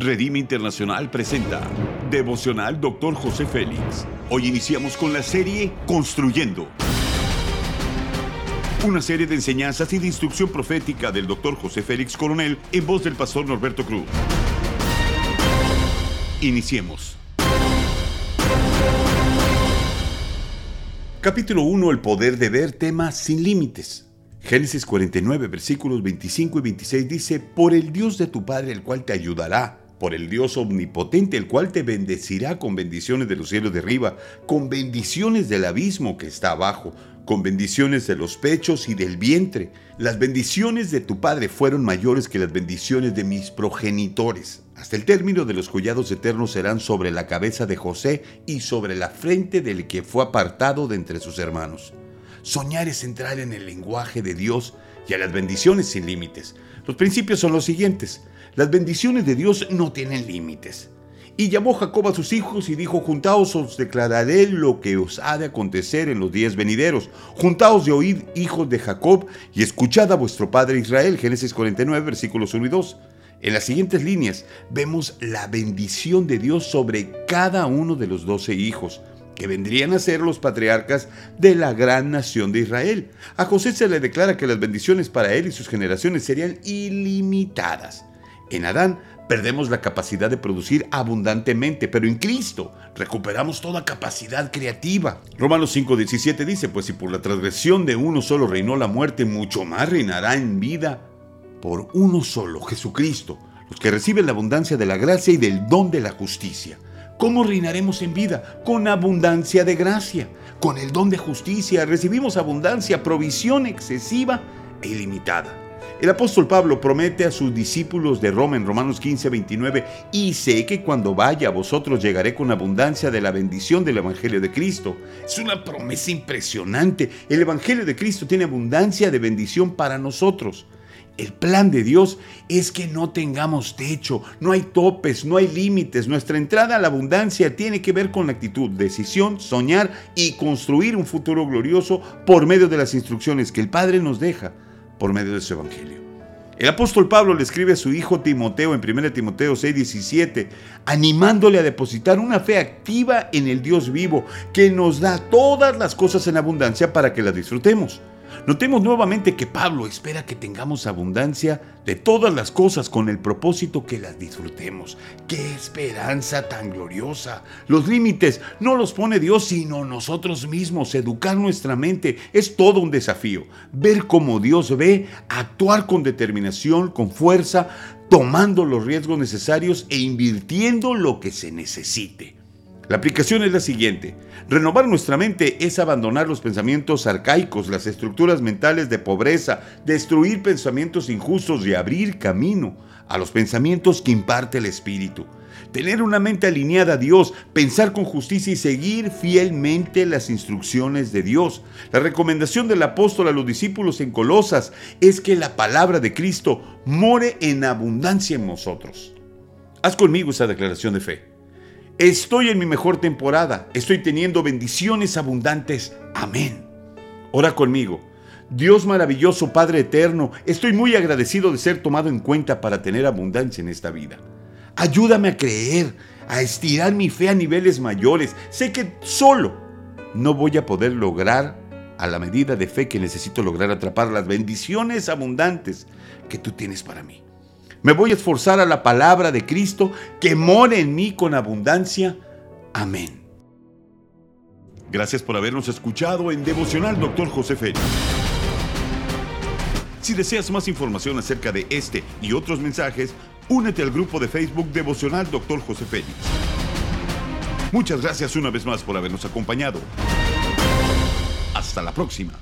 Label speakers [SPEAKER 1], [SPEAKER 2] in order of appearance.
[SPEAKER 1] Redime Internacional presenta Devocional Dr. José Félix. Hoy iniciamos con la serie Construyendo. Una serie de enseñanzas y de instrucción profética del Dr. José Félix Coronel en voz del pastor Norberto Cruz. Iniciemos. Capítulo 1. El poder de ver tema sin límites. Génesis 49, versículos 25 y 26 dice, Por el Dios de tu Padre, el cual te ayudará por el Dios omnipotente, el cual te bendecirá con bendiciones de los cielos de arriba, con bendiciones del abismo que está abajo, con bendiciones de los pechos y del vientre. Las bendiciones de tu Padre fueron mayores que las bendiciones de mis progenitores. Hasta el término de los collados eternos serán sobre la cabeza de José y sobre la frente del que fue apartado de entre sus hermanos. Soñar es entrar en el lenguaje de Dios y a las bendiciones sin límites. Los principios son los siguientes. Las bendiciones de Dios no tienen límites. Y llamó Jacob a sus hijos y dijo, Juntaos os declararé lo que os ha de acontecer en los días venideros. Juntaos de oíd, hijos de Jacob, y escuchad a vuestro padre Israel. Génesis 49, versículos 1 y 2. En las siguientes líneas vemos la bendición de Dios sobre cada uno de los doce hijos que vendrían a ser los patriarcas de la gran nación de Israel. A José se le declara que las bendiciones para él y sus generaciones serían ilimitadas. En Adán perdemos la capacidad de producir abundantemente, pero en Cristo recuperamos toda capacidad creativa. Romanos 5:17 dice, pues si por la transgresión de uno solo reinó la muerte, mucho más reinará en vida por uno solo, Jesucristo, los que reciben la abundancia de la gracia y del don de la justicia. ¿Cómo reinaremos en vida? Con abundancia de gracia, con el don de justicia. Recibimos abundancia, provisión excesiva e ilimitada. El apóstol Pablo promete a sus discípulos de Roma en Romanos 15, 29, y sé que cuando vaya a vosotros llegaré con abundancia de la bendición del Evangelio de Cristo. Es una promesa impresionante. El Evangelio de Cristo tiene abundancia de bendición para nosotros. El plan de Dios es que no tengamos techo, no hay topes, no hay límites. Nuestra entrada a la abundancia tiene que ver con la actitud, decisión, soñar y construir un futuro glorioso por medio de las instrucciones que el Padre nos deja por medio de su evangelio. El apóstol Pablo le escribe a su hijo Timoteo en 1 Timoteo 6:17, animándole a depositar una fe activa en el Dios vivo, que nos da todas las cosas en abundancia para que las disfrutemos. Notemos nuevamente que Pablo espera que tengamos abundancia de todas las cosas con el propósito que las disfrutemos. ¡Qué esperanza tan gloriosa! Los límites no los pone Dios, sino nosotros mismos. Educar nuestra mente es todo un desafío. Ver cómo Dios ve, actuar con determinación, con fuerza, tomando los riesgos necesarios e invirtiendo lo que se necesite. La aplicación es la siguiente. Renovar nuestra mente es abandonar los pensamientos arcaicos, las estructuras mentales de pobreza, destruir pensamientos injustos y abrir camino a los pensamientos que imparte el Espíritu. Tener una mente alineada a Dios, pensar con justicia y seguir fielmente las instrucciones de Dios. La recomendación del apóstol a los discípulos en Colosas es que la palabra de Cristo more en abundancia en nosotros. Haz conmigo esa declaración de fe. Estoy en mi mejor temporada. Estoy teniendo bendiciones abundantes. Amén. Ora conmigo. Dios maravilloso, Padre eterno, estoy muy agradecido de ser tomado en cuenta para tener abundancia en esta vida. Ayúdame a creer, a estirar mi fe a niveles mayores. Sé que solo no voy a poder lograr a la medida de fe que necesito lograr atrapar las bendiciones abundantes que tú tienes para mí. Me voy a esforzar a la palabra de Cristo que more en mí con abundancia. Amén. Gracias por habernos escuchado en Devocional Dr. José Félix. Si deseas más información acerca de este y otros mensajes, únete al grupo de Facebook Devocional Dr. José Félix. Muchas gracias una vez más por habernos acompañado. Hasta la próxima.